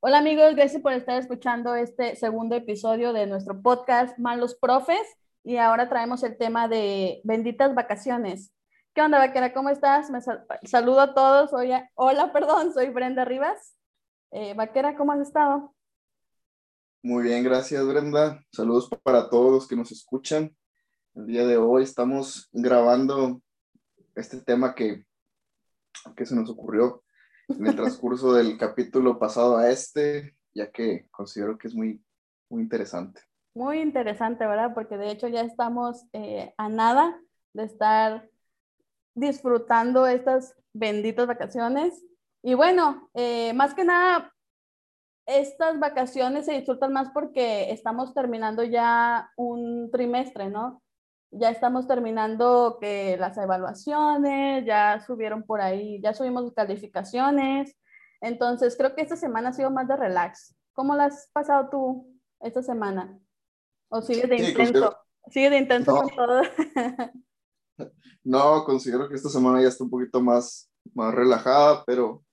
Hola amigos, gracias por estar escuchando este segundo episodio de nuestro podcast Malos Profes y ahora traemos el tema de benditas vacaciones. ¿Qué onda, vaquera? ¿Cómo estás? Me saludo a todos. hola, perdón, soy Brenda Rivas. Eh, vaquera, ¿cómo has estado? Muy bien, gracias Brenda. Saludos para todos los que nos escuchan. El día de hoy estamos grabando este tema que, que se nos ocurrió en el transcurso del capítulo pasado a este, ya que considero que es muy, muy interesante. Muy interesante, ¿verdad? Porque de hecho ya estamos eh, a nada de estar disfrutando estas benditas vacaciones. Y bueno, eh, más que nada, estas vacaciones se disfrutan más porque estamos terminando ya un trimestre, ¿no? Ya estamos terminando que las evaluaciones, ya subieron por ahí, ya subimos calificaciones. Entonces, creo que esta semana ha sido más de relax. ¿Cómo la has pasado tú esta semana? ¿O sigues de intento? ¿Sigues de intento con todo? no, considero que esta semana ya está un poquito más, más relajada, pero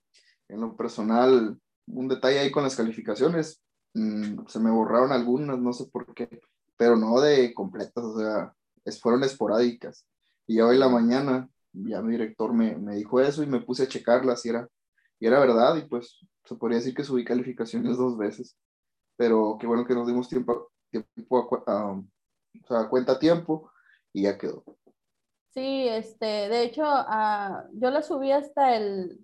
en lo personal, un detalle ahí con las calificaciones. Mm, se me borraron algunas, no sé por qué, pero no de completas, o sea, fueron esporádicas. Y hoy en la mañana ya mi director me, me, dijo eso y me puse a checarlas y era, y era verdad y pues se podría decir que subí calificaciones dos veces. Pero qué bueno que nos dimos tiempo, tiempo a, o sea, cuenta tiempo y ya quedó. Sí, este, de hecho, uh, yo la subí hasta el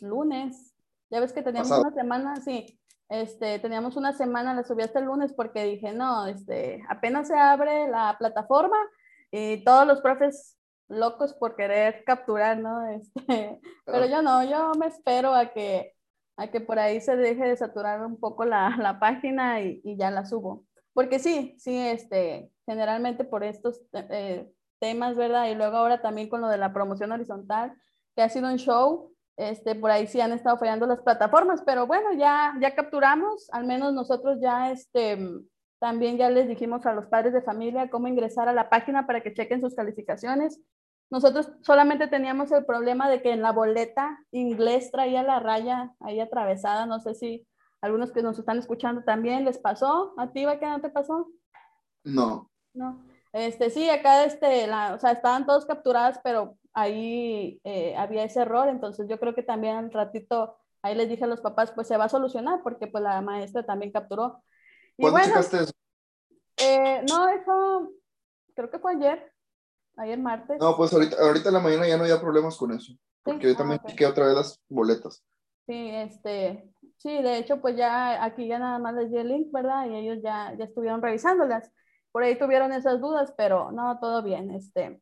lunes. Ya ves que teníamos una semana, sí, este, teníamos una semana, la subí hasta el lunes porque dije, no, este, apenas se abre la plataforma y todos los profes locos por querer capturar, ¿no? Este, pero yo no, yo me espero a que, a que por ahí se deje de saturar un poco la, la página y, y, ya la subo. Porque sí, sí, este, generalmente por estos eh, temas, ¿verdad? Y luego ahora también con lo de la promoción horizontal, que ha sido un show, este, por ahí sí han estado fallando las plataformas, pero bueno, ya, ya capturamos, al menos nosotros ya este, también ya les dijimos a los padres de familia cómo ingresar a la página para que chequen sus calificaciones. Nosotros solamente teníamos el problema de que en la boleta inglés traía la raya ahí atravesada, no sé si algunos que nos están escuchando también les pasó, ¿a ti, qué no te pasó? No. No. Este, sí, acá este, la, o sea, estaban todos capturados, pero ahí eh, había ese error, entonces yo creo que también al ratito ahí les dije a los papás, pues se va a solucionar porque pues la maestra también capturó. ¿Cuándo checaste eso? Eh, no, eso creo que fue ayer, ayer martes. No, pues ahorita, ahorita en la mañana ya no había problemas con eso, porque yo también ah, otra vez las boletas. Sí, este, sí, de hecho pues ya aquí ya nada más les di el link, ¿verdad? Y ellos ya, ya estuvieron revisándolas. Por ahí tuvieron esas dudas, pero no, todo bien, este.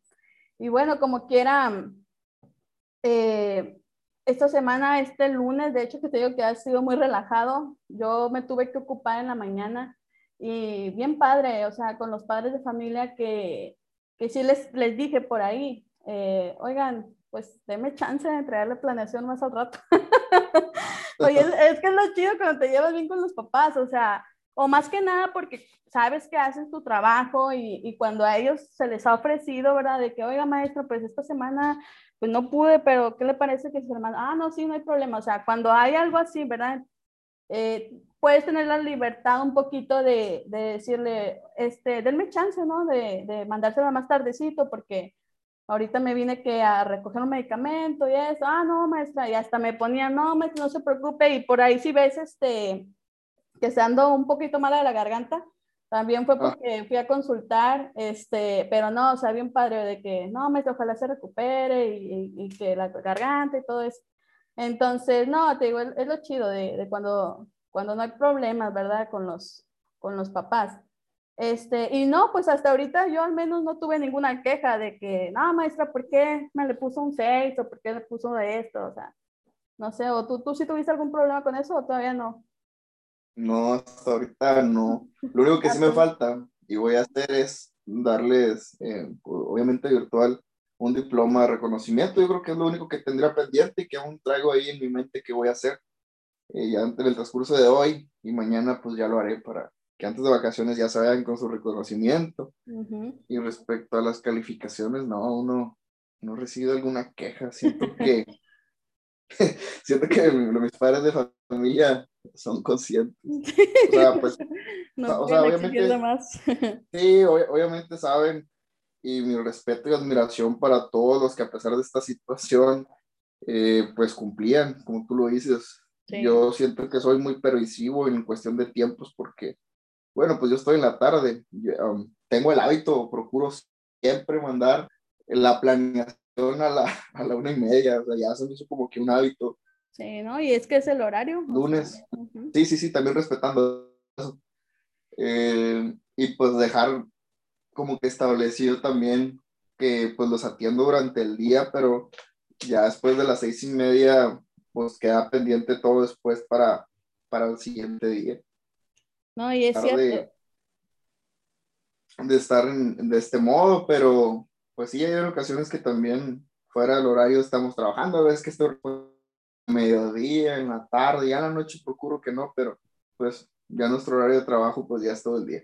Y bueno, como quiera, eh, esta semana, este lunes, de hecho que te digo que ha sido muy relajado, yo me tuve que ocupar en la mañana y bien padre, o sea, con los padres de familia que, que sí les, les dije por ahí, eh, oigan, pues déme chance de entregarle planeación más al rato. Oye, es, que es lo chido cuando te llevas bien con los papás, o sea, o más que nada porque sabes que haces tu trabajo y, y, cuando a ellos se les ha ofrecido, ¿verdad? De que, oiga, maestro, pues esta semana, pues no pude, pero ¿qué le parece que su hermano? Ah, no, sí, no hay problema. O sea, cuando hay algo así, ¿verdad? Eh, puedes tener la libertad un poquito de, de, decirle, este, denme chance, ¿no? De, de mandársela más tardecito porque ahorita me vine que a recoger un medicamento y eso. Ah, no, maestra, y hasta me ponía, no, maestra, no se preocupe. Y por ahí si ves, este que se ando un poquito mala de la garganta, también fue ah. porque fui a consultar, este, pero no, o sea, bien padre de que, no, me ojalá se recupere y, y, que la garganta y todo eso. Entonces, no, te digo, es, lo chido de, de, cuando, cuando no hay problemas, ¿verdad? Con los, con los papás. Este, y no, pues hasta ahorita yo al menos no tuve ninguna queja de que, no, maestra, ¿por qué me le puso un 6 o por qué le puso de esto? O sea, no sé, o tú, tú sí tuviste algún problema con eso o todavía no? No, hasta ahorita no. Lo único que sí me falta y voy a hacer es darles, eh, obviamente virtual, un diploma de reconocimiento. Yo creo que es lo único que tendría pendiente y que aún traigo ahí en mi mente que voy a hacer eh, ya antes del transcurso de hoy y mañana pues ya lo haré para que antes de vacaciones ya se vayan con su reconocimiento. Y respecto a las calificaciones, no, uno no recibe alguna queja. Siento que siento que mis padres de familia son conscientes. O sea, pues, no o sea, obviamente, más. sí, obviamente saben y mi respeto y admiración para todos los que a pesar de esta situación, eh, pues cumplían, como tú lo dices. Yo siento que soy muy pervisivo en cuestión de tiempos porque, bueno, pues yo estoy en la tarde, um, tengo el hábito, procuro siempre mandar la planeación a la, a la una y media, o sea, ya se me hizo como que un hábito. Sí, ¿no? Y es que es el horario. Lunes. Sí, sí, sí, también respetando eso. Eh, y pues dejar como que establecido también que pues los atiendo durante el día, pero ya después de las seis y media, pues queda pendiente todo después para, para el siguiente día. No, y es cierto. De, estar de este modo, pero pues sí, hay ocasiones que también fuera del horario estamos trabajando, a veces que estoy mediodía, en la tarde, ya en la noche procuro que no, pero pues ya nuestro horario de trabajo pues ya es todo el día.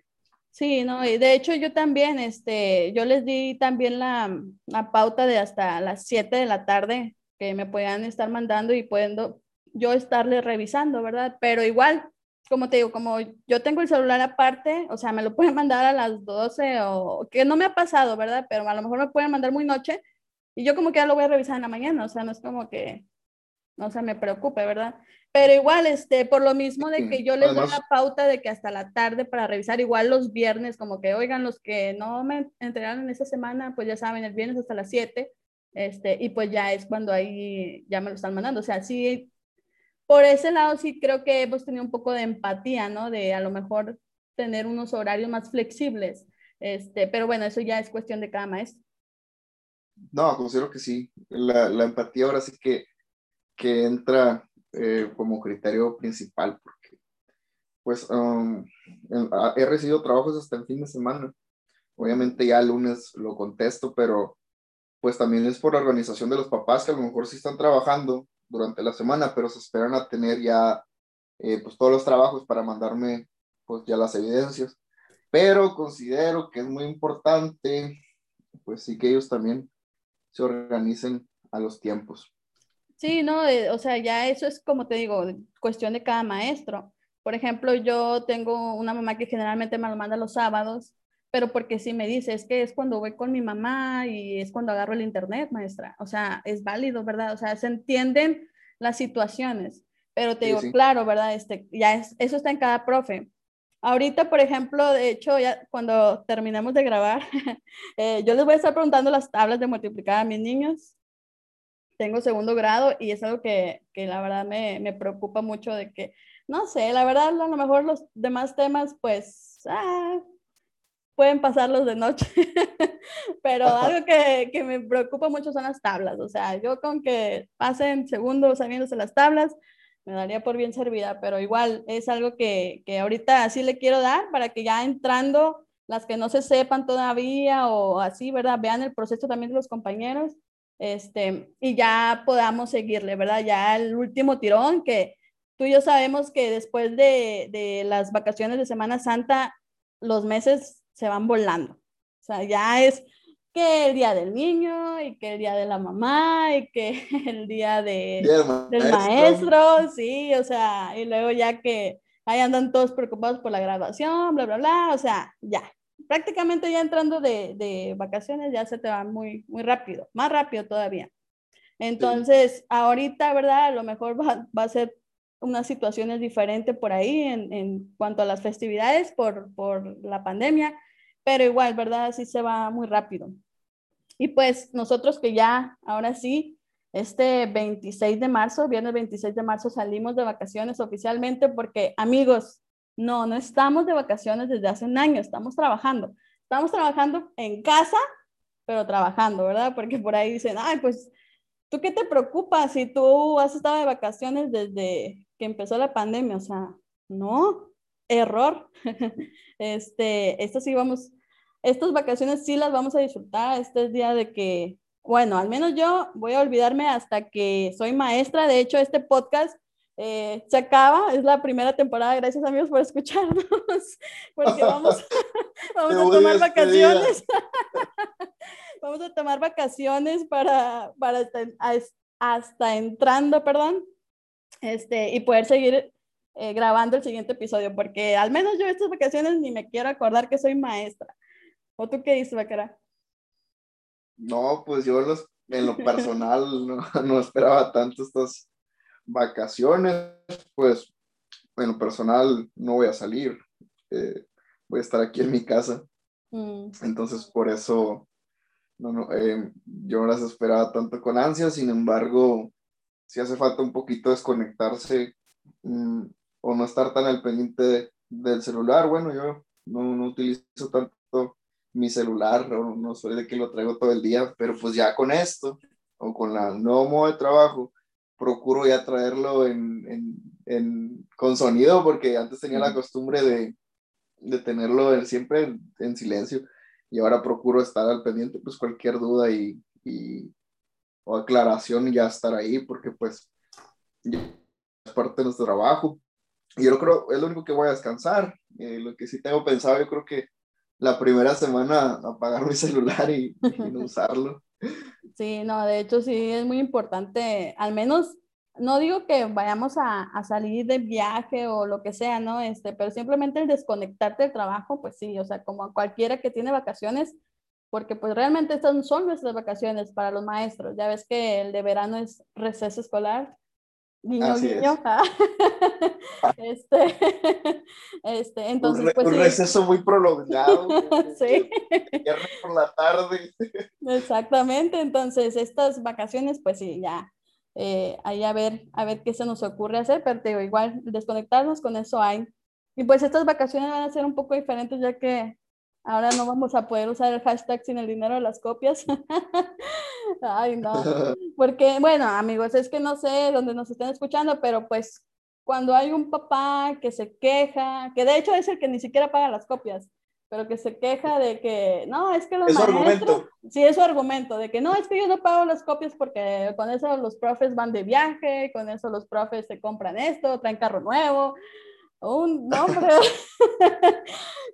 Sí, no, y de hecho yo también, este, yo les di también la, la pauta de hasta las 7 de la tarde que me puedan estar mandando y puedo yo estarle revisando, ¿verdad? Pero igual, como te digo, como yo tengo el celular aparte, o sea, me lo pueden mandar a las 12 o que no me ha pasado, ¿verdad? Pero a lo mejor me pueden mandar muy noche y yo como que ya lo voy a revisar en la mañana, o sea, no es como que, no se me preocupe, ¿verdad? Pero igual, este, por lo mismo de que yo les doy la pauta de que hasta la tarde para revisar, igual los viernes, como que, oigan, los que no me entregaron en esta semana, pues ya saben, el viernes hasta las 7, este, y pues ya es cuando ahí ya me lo están mandando. O sea, sí, por ese lado sí creo que hemos tenido un poco de empatía, ¿no? De a lo mejor tener unos horarios más flexibles, este, pero bueno, eso ya es cuestión de cada maestro. No, considero que sí. La, la empatía ahora sí que, que entra eh, como criterio principal, porque pues um, he recibido trabajos hasta el fin de semana. Obviamente ya el lunes lo contesto, pero pues también es por la organización de los papás que a lo mejor sí están trabajando durante la semana, pero se esperan a tener ya eh, pues todos los trabajos para mandarme pues ya las evidencias. Pero considero que es muy importante pues sí que ellos también se organicen a los tiempos. Sí, no, eh, o sea, ya eso es como te digo, cuestión de cada maestro. Por ejemplo, yo tengo una mamá que generalmente me lo manda los sábados, pero porque si me dice, es que es cuando voy con mi mamá y es cuando agarro el internet, maestra. O sea, es válido, ¿verdad? O sea, se entienden las situaciones, pero te digo, claro, ¿verdad? Este, ya es, eso está en cada profe. Ahorita, por ejemplo, de hecho, ya cuando terminemos de grabar, eh, yo les voy a estar preguntando las tablas de multiplicar a mis niños tengo segundo grado y es algo que, que la verdad me, me, preocupa mucho de que, no sé, la verdad a lo mejor los demás temas pues ah, pueden pasarlos de noche, pero algo que, que, me preocupa mucho son las tablas, o sea, yo con que pasen segundos sabiéndose las tablas, me daría por bien servida, pero igual es algo que, que ahorita así le quiero dar para que ya entrando las que no se sepan todavía o así, ¿verdad? Vean el proceso también de los compañeros este, y ya podamos seguirle, ¿verdad? Ya el último tirón, que tú y yo sabemos que después de, de las vacaciones de Semana Santa, los meses se van volando. O sea, ya es que el día del niño y que el día de la mamá y que el día de, del maestro, sí, o sea, y luego ya que ahí andan todos preocupados por la graduación, bla, bla, bla, o sea, ya, prácticamente ya entrando de, de, vacaciones ya se te va muy, muy rápido, más rápido todavía. Entonces, ahorita, ¿verdad? A lo mejor va, va, a ser unas situaciones diferentes por ahí en, en cuanto a las festividades por, por la pandemia, pero igual, ¿verdad? Sí se va muy rápido. Y pues nosotros que ya, ahora sí, este 26 de marzo, viernes 26 de marzo, salimos de vacaciones oficialmente porque, amigos, no, no estamos de vacaciones desde hace un año, estamos trabajando. Estamos trabajando en casa, pero trabajando, ¿verdad? Porque por ahí dicen, ay, pues, ¿tú qué te preocupa si tú has estado de vacaciones desde que empezó la pandemia? O sea, no, error. este, esto sí vamos, estas vacaciones sí las vamos a disfrutar. Este es día de que, bueno, al menos yo voy a olvidarme hasta que soy maestra. De hecho, este podcast eh, se acaba, es la primera temporada, gracias amigos por escucharnos, porque vamos, vamos a tomar vacaciones. vamos a tomar vacaciones para, para hasta entrando, perdón, este, y poder seguir eh, grabando el siguiente episodio, porque al menos yo estas vacaciones ni me quiero acordar que soy maestra. ¿O tú qué dices, Vaquera? No, pues yo los, en lo personal no, no, esperaba tanto estas vacaciones, pues en lo personal no voy a salir, eh, voy a estar aquí en mi casa. Mm. Entonces por eso no, no, eh, yo no las esperaba tanto con ansia, sin embargo, si hace falta un poquito desconectarse mm, o no estar tan al pendiente del celular. Bueno, yo no, no utilizo tanto mi celular, no, no soy de que lo traigo todo el día, pero pues ya con esto o con la nuevo modo de trabajo, procuro ya traerlo en, en, en con sonido, porque antes tenía la costumbre de, de tenerlo siempre en, silencio y ahora procuro estar al pendiente, pues cualquier duda y, y o aclaración ya estar ahí, porque pues es parte de nuestro trabajo. Y yo creo, es lo único que voy a descansar. Eh, lo que sí tengo pensado, yo creo que la primera semana apagar mi celular y, no usarlo. Sí, no, de hecho sí es muy importante, al menos no digo que vayamos a, a, salir de viaje o lo que sea, ¿no? Este, pero simplemente el desconectarte del trabajo, pues sí, o sea, como cualquiera que tiene vacaciones, porque pues realmente estas son nuestras vacaciones para los maestros. Ya ves que el de verano es receso escolar Niño, niño. este, este, entonces, un, pues, un receso muy prolongado. sí. por la tarde. Exactamente, entonces estas vacaciones, pues sí, ya, eh, ahí a ver, a ver qué se nos ocurre hacer, pero te digo, igual desconectarnos con eso hay. Y pues estas vacaciones van a ser un poco diferentes ya que Ahora no vamos a poder usar el hashtag sin el dinero de las copias. Ay, no. Porque, bueno, amigos, es que no sé dónde nos estén escuchando, pero pues cuando hay un papá que se queja, que de hecho es el que ni siquiera paga las copias, pero que se queja de que, no, es que los es argumento. Sí, es su argumento, de que no, es que yo no pago las copias porque con eso los profes van de viaje, con eso los profes se compran esto, traen carro nuevo, un nombre.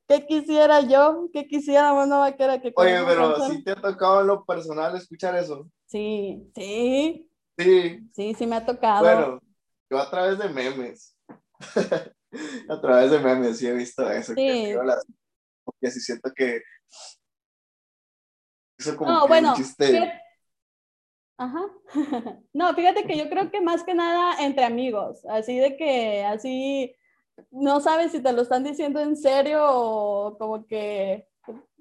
¿Qué quisiera yo? ¿Qué quisiera no vaquera que Oye, pero si te ha tocado en lo personal escuchar eso. Sí, sí. Sí. Sí, sí me ha tocado. Bueno, yo a través de memes. a través de memes sí he visto eso. Sí. porque sí siento que eso como no, bueno, chiste. Ajá. no, fíjate que yo creo que más que nada entre amigos, así de que así no sabes si te lo están diciendo en serio o como que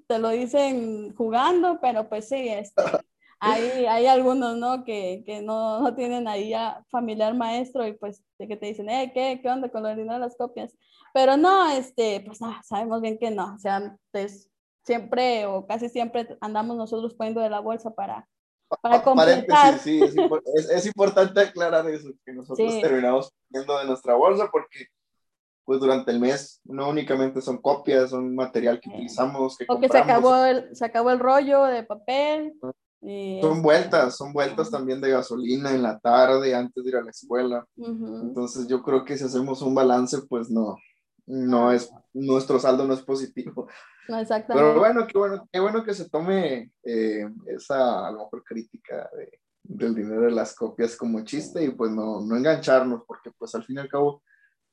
te lo dicen jugando, pero pues sí, este, hay, hay algunos, ¿no? Que, que no, no, tienen ahí a familiar maestro y pues de que te dicen, eh, ¿qué, ¿qué onda con lo de las copias? Pero no, este, pues no, sabemos bien que no, o sea, pues, siempre o casi siempre andamos nosotros poniendo de la bolsa para, para completar. Sí, es, es, es, importante aclarar eso, que nosotros terminamos poniendo de nuestra bolsa porque pues durante el mes no únicamente son copias, son material que utilizamos. Que o que se acabó, el, se acabó el rollo de papel. son vueltas, son vueltas también de gasolina en la tarde antes de ir a la escuela. Entonces yo creo que si hacemos un balance, pues no, no es, nuestro saldo no es positivo. No, exactamente. Pero bueno, qué bueno, qué bueno que se tome eh, esa a lo mejor crítica de, del dinero de las copias como chiste y pues no, no engancharnos, porque pues al fin y al cabo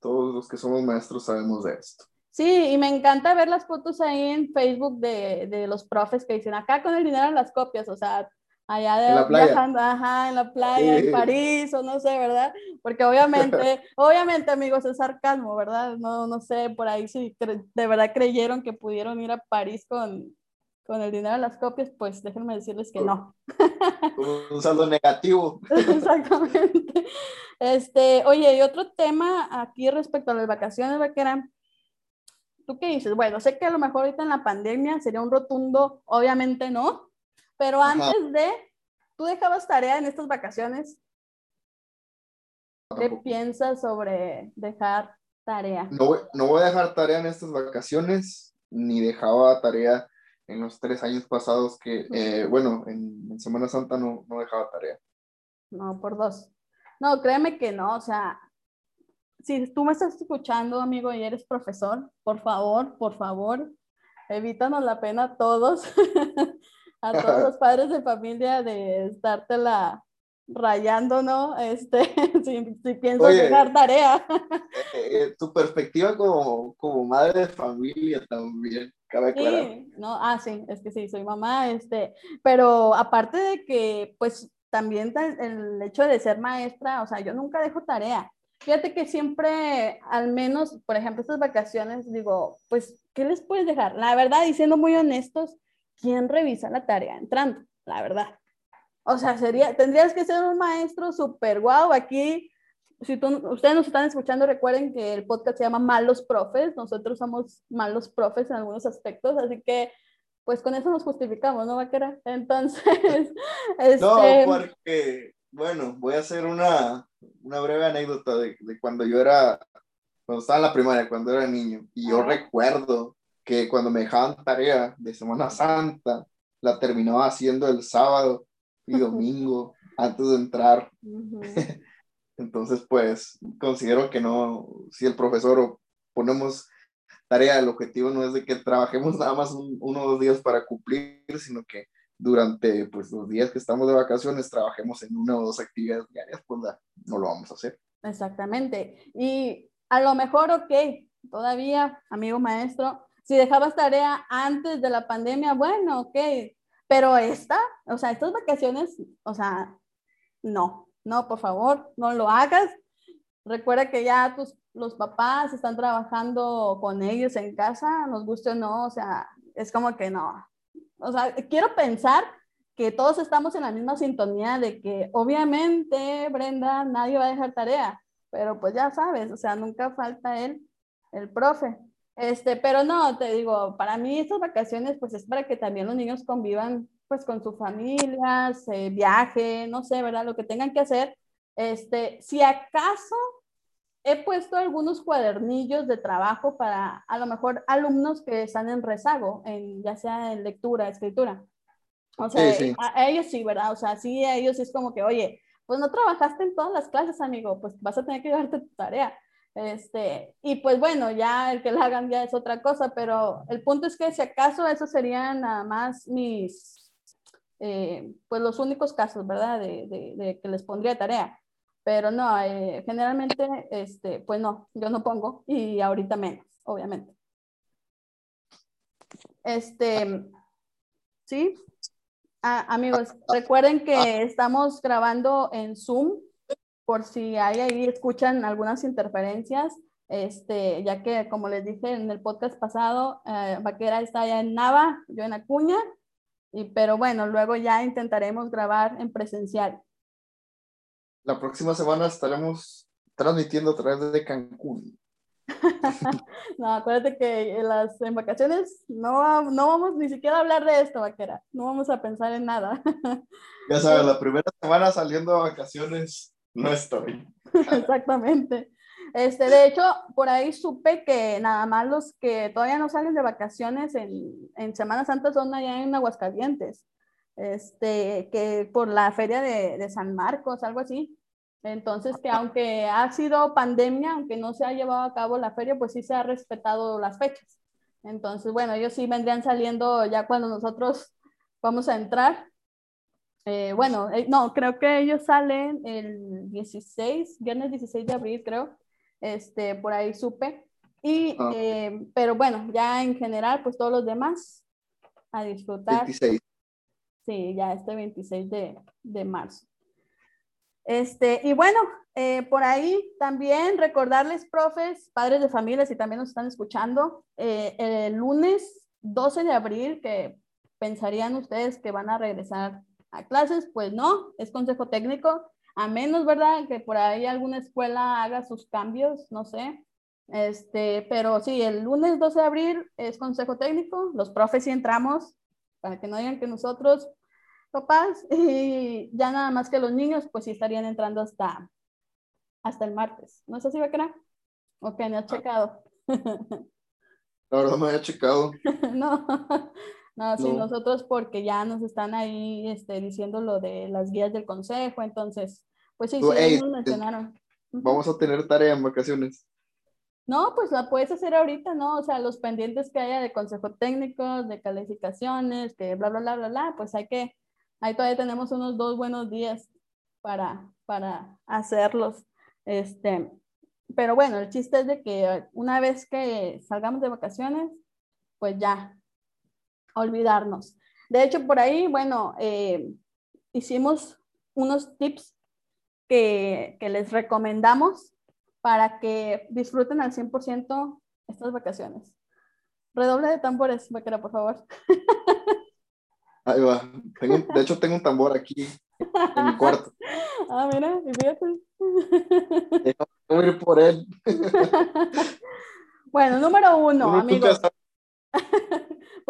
todos los que somos maestros sabemos de esto. Sí, y me encanta ver las fotos ahí en Facebook de, de los profes que dicen acá con el dinero en las copias, o sea, allá de, en la playa. viajando, ajá, en la playa, en París, o no sé, ¿verdad? Porque obviamente, obviamente, amigos, es sarcasmo, ¿verdad? No, no sé, por ahí si de verdad creyeron que pudieron ir a París con, con el dinero de las copias, pues déjenme decirles que no. Un saldo negativo. Exactamente. Este, oye, y otro tema aquí respecto a las vacaciones, vaquera. ¿Tú qué dices? Bueno, sé que a lo mejor ahorita en la pandemia sería un rotundo, obviamente no, pero antes de, ¿tú dejabas tarea en estas vacaciones? ¿Qué piensas sobre dejar tarea? No, no voy a dejar tarea en estas vacaciones, ni dejaba tarea en los tres años pasados que, eh, bueno, en, Semana Santa no, no dejaba tarea. No, por dos. No, créeme que no, o sea, si tú me estás escuchando, amigo, y eres profesor, por favor, por favor, evítanos la pena a todos, a todos los padres de familia de darte la, rayando, ¿no? Este, si, si pienso dejar tarea. Eh, eh, tu perspectiva como, como madre de familia también, cabe sí, no, ah, sí, es que sí, soy mamá, este, pero aparte de que, pues, también el hecho de ser maestra, o sea, yo nunca dejo tarea. Fíjate que siempre, al menos, por ejemplo, estas vacaciones, digo, pues, ¿qué les puedes dejar? La verdad, diciendo muy honestos, ¿quién revisa la tarea entrando? La verdad. O sea, sería, tendrías que ser un maestro súper guau. Aquí, si tú, ustedes nos están escuchando, recuerden que el podcast se llama Malos Profes. Nosotros somos malos profes en algunos aspectos, así que pues con eso nos justificamos, ¿no, Vaquera? Entonces, este... No, porque, bueno, voy a hacer una, una breve anécdota de, de, cuando yo era, cuando estaba en la primaria, cuando era niño, y yo recuerdo que cuando me dejaban tarea de Semana Santa, la terminaba haciendo el sábado y domingo antes de entrar. Entonces, pues, considero que no, si el profesor o ponemos tarea, el objetivo no es de que trabajemos nada más uno o dos días para cumplir, sino que durante pues, los días que estamos de vacaciones trabajemos en una o dos actividades diarias, pues no lo vamos a hacer. Exactamente. Y a lo mejor, ok, todavía, amigo maestro, si dejabas tarea antes de la pandemia, bueno, ok, pero esta, o sea, estas vacaciones, o sea, no, no, por favor, no lo hagas. Recuerda que ya tus, los papás están trabajando con ellos en casa, nos guste o no, o sea, es como que no. O sea, quiero pensar que todos estamos en la misma sintonía de que obviamente, Brenda, nadie va a dejar tarea, pero pues ya sabes, o sea, nunca falta él, el profe. Este, pero no, te digo, para mí estas vacaciones pues es para que también los niños convivan pues con sus familias, eh, viaje, no sé, ¿verdad? Lo que tengan que hacer. Este, si acaso he puesto algunos cuadernillos de trabajo para a lo mejor alumnos que están en rezago, en, ya sea en lectura, escritura. O sea, A, ellos sí, ¿verdad? O sea, sí, a ellos es como que, oye, pues no trabajaste en todas las clases, amigo, pues vas a tener que llevarte tu tarea. Este, y pues bueno, ya el que la hagan ya es otra cosa, pero el punto es que si acaso esos serían nada más mis, eh, pues los únicos casos, ¿verdad? De, de, que les pondría tarea. Pero no, eh, generalmente, este, pues no, yo no pongo y ahorita menos, obviamente. Este, ¿sí? Ah, amigos, recuerden que estamos grabando en Zoom por si hay ahí escuchan algunas interferencias, este, ya que como les dije en el podcast pasado, eh, Vaquera está allá en Nava, yo en Acuña, y, pero bueno, luego ya intentaremos grabar en presencial. La próxima semana estaremos transmitiendo a través de Cancún. no, acuérdate que en las en vacaciones no, no vamos ni siquiera a hablar de esto, vaquera. No vamos a pensar en nada. ya sabes, la primera semana saliendo a vacaciones no estoy. Exactamente. Este, de hecho, por ahí supe que nada más los que todavía no salen de vacaciones en, en Semana Santa son allá en Aguascalientes, este, que por la feria de, de, San Marcos, algo así. Entonces, que aunque ha sido pandemia, aunque no se ha llevado a cabo la feria, pues sí se ha respetado las fechas. Entonces, bueno, ellos sí vendrían saliendo ya cuando nosotros vamos a entrar, eh, bueno, eh, no, creo que ellos salen el 16, viernes 16 de abril, creo. Este, por ahí supe. Y, ah. eh, pero bueno, ya en general, pues todos los demás a disfrutar. 26. Sí, ya este 26 de, de marzo. Este, y bueno, por ahí también recordarles, profes, padres de familia, si también nos están escuchando, el lunes 12 de abril, que pensarían ustedes que van a regresar a clases, pues no, es consejo técnico, a menos, ¿verdad? Que por ahí alguna escuela haga sus cambios, no sé. Este, pero sí, el lunes 12 de abril es consejo técnico, los profes sí entramos, para que no digan que nosotros, papás, y ya nada más que los niños, pues sí estarían entrando hasta, hasta el martes. ¿No es así, Becra? ¿O que me has checado? La verdad me había checado. no. No, sí, nosotros porque ya nos están ahí este, diciendo lo de las guías del consejo, entonces, pues sí, sí, nos mencionaron. Vamos a tener tarea en vacaciones. No, pues la puedes hacer ahorita, ¿no? O sea, los pendientes que haya de consejo técnico, de calificaciones, que bla, bla, bla, bla, bla, pues hay que, ahí todavía tenemos unos dos buenos días. para, para hacerlos. Este, pero bueno, el chiste es de que una vez que salgamos de vacaciones, pues ya, olvidarnos. De hecho, por ahí, bueno, eh, hicimos unos tips que, que, les recomendamos para que disfruten al 100% estas vacaciones. Redoble de tambores, Vaquera, por favor. Ahí va. de hecho, tengo un tambor aquí en mi cuarto. Ah, mira, fíjate. Voy a ir por él. Bueno, número uno, amigos.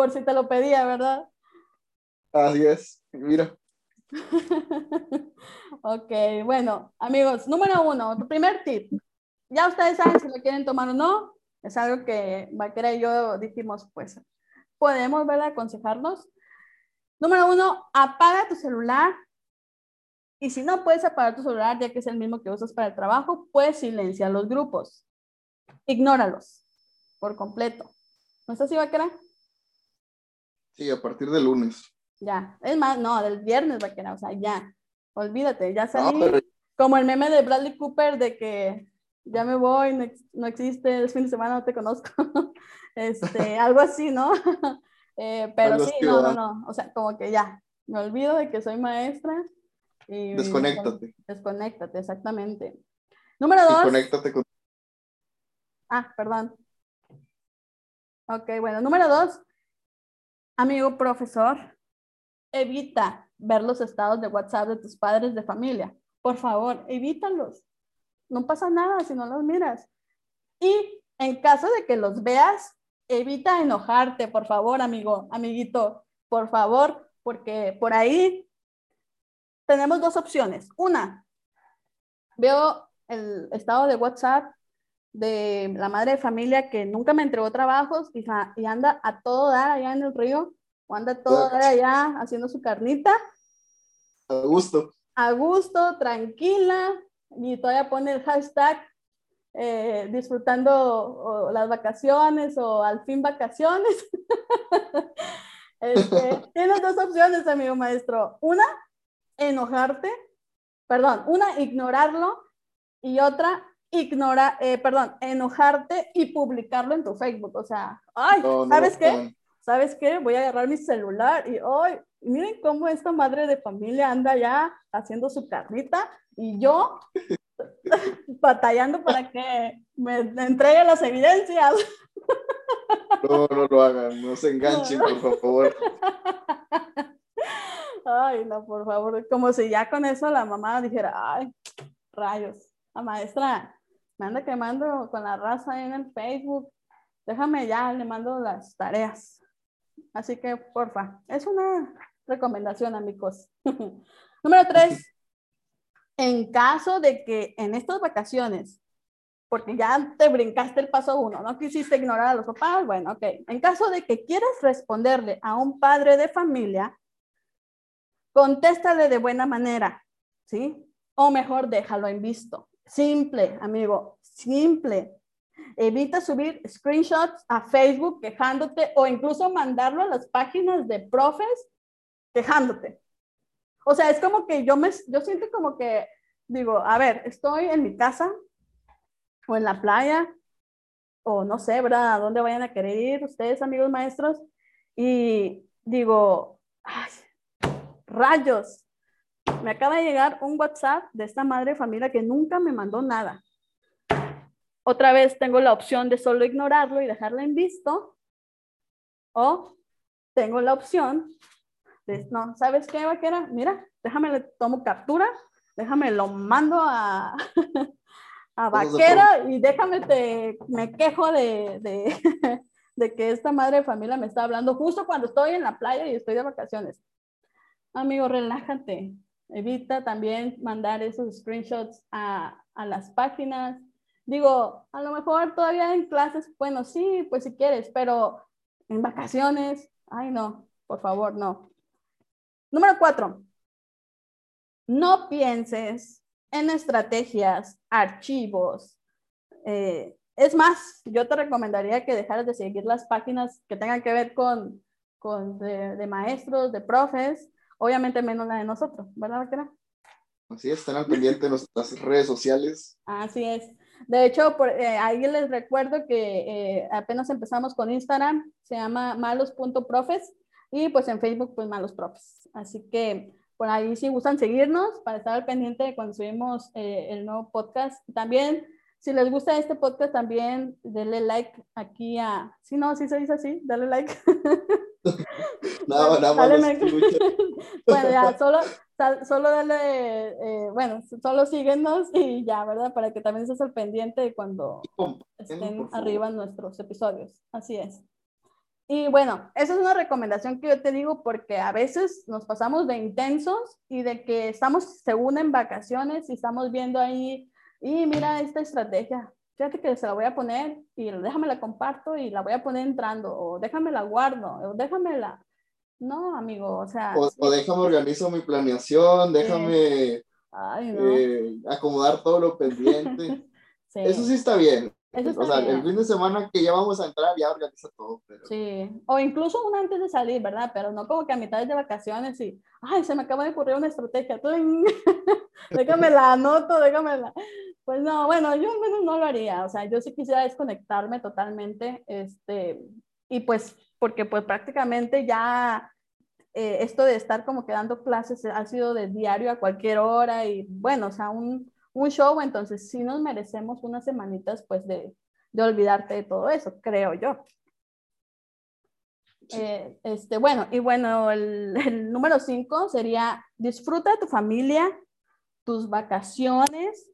Por si te lo pedía, ¿verdad? Así es, mira. ok, bueno, amigos, número uno, tu primer tip. Ya ustedes saben si lo quieren tomar o no. Es algo que Vaquera y yo dijimos, pues, podemos, ¿verdad? Aconsejarnos. Número uno, apaga tu celular. Y si no puedes apagar tu celular, ya que es el mismo que usas para el trabajo, puedes silenciar los grupos. Ignóralos por completo. ¿No es así, Vaquera? Sí, a partir del lunes. Ya. Es más, no, del viernes, Vaquera. O sea, ya. Olvídate, ya salí. Como el meme de Bradley Cooper de que ya me voy, no, existe, es fin de semana, no te conozco. este, algo así, ¿no? Eh, pero sí, no, no, no, o sea, como que ya, me olvido de que soy maestra. Y, desconéctate. desconéctate, exactamente. Número dos. Desconéctate con... Ah, perdón. Ok, bueno, número dos. Amigo profesor, evita ver los estados de WhatsApp de tus padres de familia. Por favor, evítalos. No pasa nada si no los miras. Y en caso de que los veas, evita enojarte, por favor, amigo, amiguito, por favor, porque por ahí tenemos dos opciones. Una, veo el estado de WhatsApp de la madre de familia que nunca me entregó trabajos y, y anda a todo dar allá en el río, o anda a todo dar allá haciendo su carnita. A gusto. A gusto, tranquila, y todavía pone el hashtag eh, disfrutando las vacaciones o al fin vacaciones. este, tienes dos opciones, amigo maestro. Una, enojarte, perdón, una, ignorarlo y otra, ignora, eh, perdón, enojarte y publicarlo en tu Facebook. O sea, ay, ¿sabes qué? ¿Sabes qué? Voy a agarrar mi celular y hoy, miren cómo esta madre de familia anda ya haciendo su carnita y yo batallando para que me entregue las evidencias. No, no lo hagan, no se enganchen, por favor. Ay, no, por favor, como si ya con eso la mamá dijera, ay, rayos, la maestra me anda quemando con la raza en el Facebook, déjame ya, le mando las tareas. Así que, porfa, es una recomendación, amigos. Número tres, en caso de que en estas vacaciones, porque ya te brincaste el paso uno, no quisiste ignorar a los papás, bueno, ok. En caso de que quieras responderle a un padre de familia, contéstale de buena manera, ¿sí? O mejor, déjalo en visto. Simple, amigo, simple. Evita subir screenshots a Facebook quejándote o incluso mandarlo a las páginas de profes quejándote. O sea, es como que yo me, yo siento como que digo, a ver, estoy en mi casa o en la playa o no sé, ¿verdad? ¿A dónde vayan a querer ir ustedes, amigos maestros? Y digo, ay, rayos, me acaba de llegar un WhatsApp de esta madre de familia que nunca me mandó nada. Otra vez tengo la opción de solo ignorarlo y dejarla en visto. O tengo la opción no, ¿sabes qué, vaquera? Mira, déjame le tomo captura, déjame lo mando a, a vaquera y déjame te, me quejo de, de, de que esta madre de familia me está hablando justo cuando estoy en la playa y estoy de vacaciones. Amigo, relájate. Evita también mandar esos screenshots a, a las páginas. Digo, a lo mejor todavía en clases, bueno, sí, pues si quieres, pero en vacaciones, ay no, por favor, no. Número cuatro, no pienses en estrategias, archivos. Eh, es más, yo te recomendaría que dejaras de seguir las páginas que tengan que ver con, con de, maestros, de profes, obviamente menos la de nosotros, ¿verdad, Vaquera? Así es, estén al pendiente de nuestras redes sociales. Así es. De hecho, por, eh, ahí les recuerdo que eh, apenas empezamos con Instagram, se llama malos.profes y pues en Facebook pues malos profes. Así que por ahí si gustan seguirnos para estar al pendiente de cuando subimos eh, el nuevo podcast. También si les gusta este podcast también denle like aquí a, si no, si se dice así, dale like. no, nada más. bueno, ya, solo, solo dale, eh, bueno, solo síguenos y ya, ¿verdad? Para que también estés al pendiente de cuando estén arriba nuestros episodios. Así es. Y bueno, esa es una recomendación que yo te digo porque a veces nos pasamos de intensos y de que estamos según en vacaciones y estamos viendo ahí, y mira esta estrategia, fíjate que se la voy a poner y déjame la comparto y la voy a poner entrando, o déjame la guardo, o déjame la... No, amigo, o sea... O, déjame organizo mi planeación, déjame eh, acomodar todo lo pendiente. Eso sí está bien o sea, el fin de semana que ya vamos a entrar ya organiza todo. Pero... Sí, o incluso un antes de salir, ¿verdad? Pero no como que a mitad de vacaciones y, ay, se me acaba de ocurrir una estrategia. déjame la anoto, déjame la... Pues no, bueno, yo al menos no lo haría. O sea, yo sí quisiera desconectarme totalmente, este, y pues, porque pues prácticamente ya eh, esto de estar como que dando clases ha sido de diario a cualquier hora y bueno, o sea, un un show, entonces sí nos merecemos unas semanitas pues de, de olvidarte de todo eso, creo yo. Eh, este, bueno, y bueno, el, el número cinco sería disfruta de tu familia, tus vacaciones,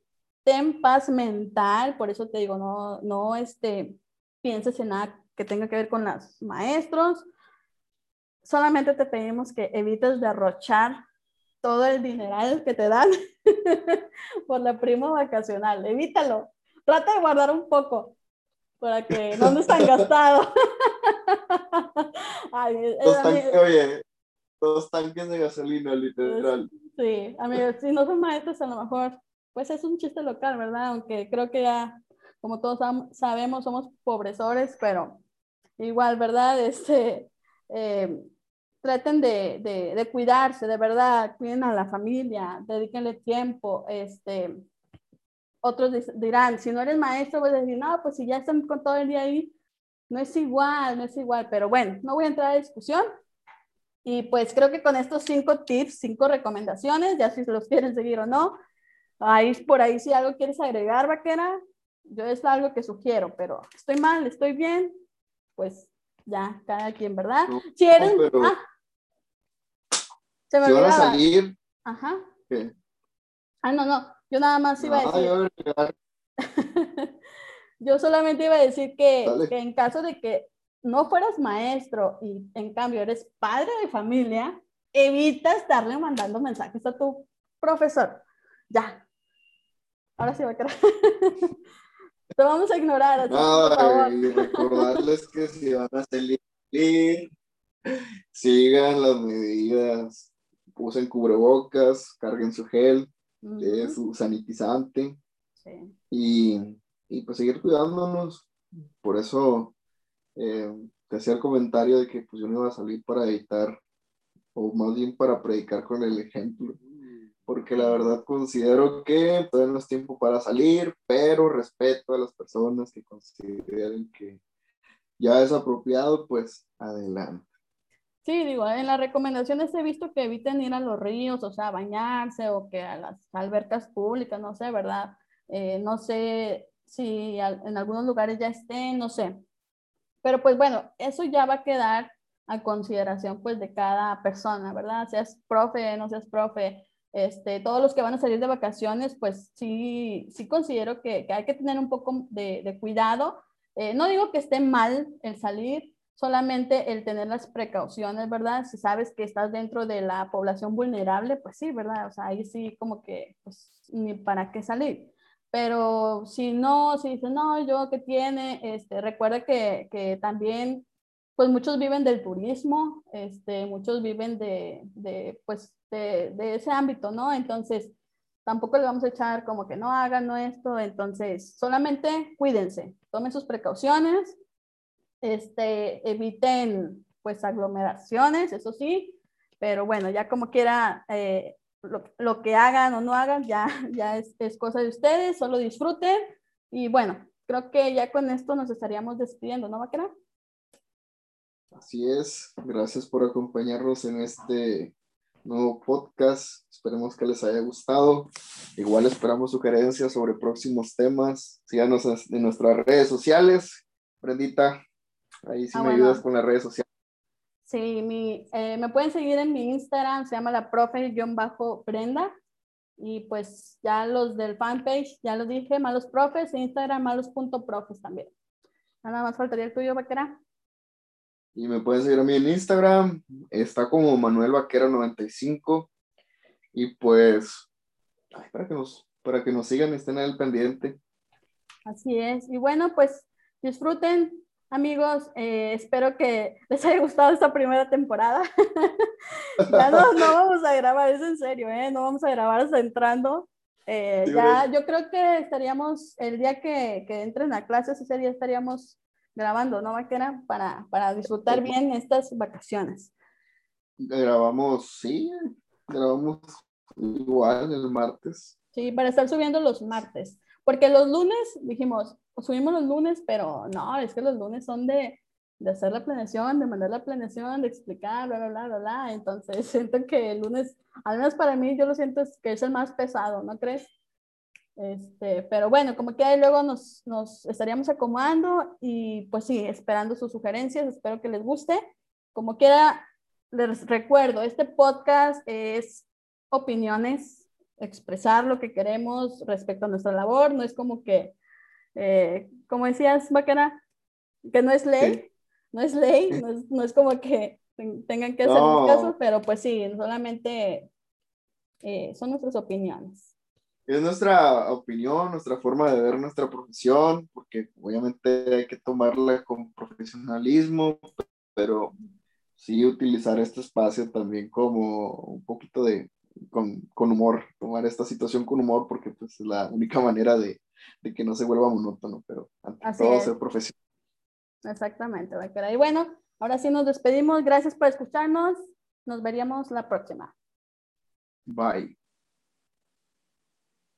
ten paz mental, por eso te digo, no, no este, pienses en nada que tenga que ver con los maestros, solamente te pedimos que evites derrochar todo el dineral que te dan por la prima vacacional. Evítalo. Trata de guardar un poco para que no estés tan gastado. dos, tanques, oye, dos tanques de gasolina, literal. Sí, amigos, si no son maestros, a lo mejor, pues es un chiste local, ¿verdad? Aunque creo que ya, como todos sabemos, somos pobresores, pero igual, ¿verdad? Este, eh, traten de, de, de, cuidarse, de verdad, cuiden a la familia, dedíquenle tiempo, este, otros dirán, si no eres maestro, vas a decir, no, pues si ya están con todo el día ahí, no es igual, no es igual, pero bueno, no voy a entrar a discusión. Y pues creo que con estos cinco tips, cinco recomendaciones, ya si los quieren seguir o no, ahí por ahí si algo quieres agregar, vaquera, yo es algo que sugiero, pero estoy mal, estoy bien, pues ya, cada quien, ¿verdad? si eres... Ah, se me si van a salir. Ajá. ¿Qué? Ah, no, no. Yo nada más iba a decir. Yo, solamente iba a decir que, que, en caso de que no fueras maestro y en cambio eres padre de familia, evita estarle mandando mensajes a tu profesor. Ya. Ahora sí va a quedar. Te vamos a ignorar. Así, no, y recordarles que si van a salir, sigan las medidas usen cubrebocas, carguen su gel, su sanitizante y, y, pues seguir cuidándonos. Por eso eh, te hacía el comentario de que pues yo no iba a salir para editar o más bien para predicar con el ejemplo. Porque la verdad considero que todavía no es tiempo para salir, pero respeto a las personas que consideren que ya es apropiado, pues adelante. Sí, digo, en las recomendaciones he visto que eviten ir a los ríos, o sea, bañarse o que a las albercas públicas, no sé, ¿verdad? Eh, no sé si en algunos lugares ya estén, no sé. Pero pues bueno, eso ya va a quedar a consideración pues de cada persona, ¿verdad? Seas profe, no seas profe, este, todos los que van a salir de vacaciones, pues sí, sí considero que, hay que tener un poco de, de cuidado. Eh, no digo que esté mal el salir, solamente el tener las precauciones, ¿verdad? Si sabes que estás dentro de la población vulnerable, pues sí, ¿verdad? O sea, ahí sí como que, pues, ni para qué salir. Pero si no, si dices, no, yo qué tiene, este, recuerda que, que también, pues muchos viven del turismo, este, muchos viven de, de pues, de, de, ese ámbito, ¿no? Entonces, tampoco le vamos a echar como que no hagan esto, entonces, solamente cuídense, tomen sus precauciones, este, eviten pues aglomeraciones, eso sí, pero bueno, ya como quiera, eh, lo, que hagan o no hagan ya, ya es, es cosa de ustedes, solo disfruten. Y bueno, creo que ya con esto nos estaríamos despidiendo, ¿no, Vaquera? Así es, gracias por acompañarnos en este nuevo podcast. Esperemos que les haya gustado. Igual esperamos sugerencias sobre próximos temas. Síganos en nuestras redes sociales. Prendita, ahí sí ah, me ayudas con las redes sociales. Sí, mi, eh, me pueden seguir en mi Instagram, se llama la profe-prenda. Y pues ya los del fanpage, ya lo dije, malos profes, Instagram malos.profes también. Nada más faltaría el tuyo, Vaquera. Y me pueden seguir a mí en Instagram, está como Manuel Vaquera 95. Y pues, para, que nos, para que nos sigan, estén al pendiente. Así es. Y bueno, pues disfruten, amigos. Eh, espero que les haya gustado esta primera temporada. ya no, no, vamos a grabar, es en serio, ¿eh? No vamos a grabar hasta entrando. Eh, ya, yo creo que estaríamos, el día que, que entren a clases, ese día estaríamos grabando, ¿no, Vaquera? Para, para disfrutar bien estas vacaciones. Grabamos, sí, grabamos igual el martes. Sí, para estar subiendo los martes. Porque los lunes, dijimos, subimos los lunes, pero no, es que los lunes son de, de hacer la planeación, de mandar la planeación, de explicar, bla, bla, bla, bla, bla. Entonces siento que el lunes, al menos para mí, yo lo siento que es el más pesado, ¿no crees? Este, pero bueno, como que luego nos, nos estaríamos acomodando y pues sí, esperando sus sugerencias, espero que les guste. Como quiera, les recuerdo, este podcast es opiniones, expresar lo que queremos respecto a nuestra labor, no es como que, eh, como decías, Baquera, que no es ley, no es ley, no es, no es como que tengan que hacer no. caso, pero pues sí, solamente eh, son nuestras opiniones es nuestra opinión, nuestra forma de ver nuestra profesión, porque obviamente hay que tomarla con profesionalismo, pero sí utilizar este espacio también como un poquito de, con, con humor, tomar esta situación con humor, porque pues es la única manera de, de que no se vuelva monótono, pero ante todo ser profesional. Exactamente, Y bueno, ahora sí nos despedimos. Gracias por escucharnos. Nos veríamos la próxima. Bye.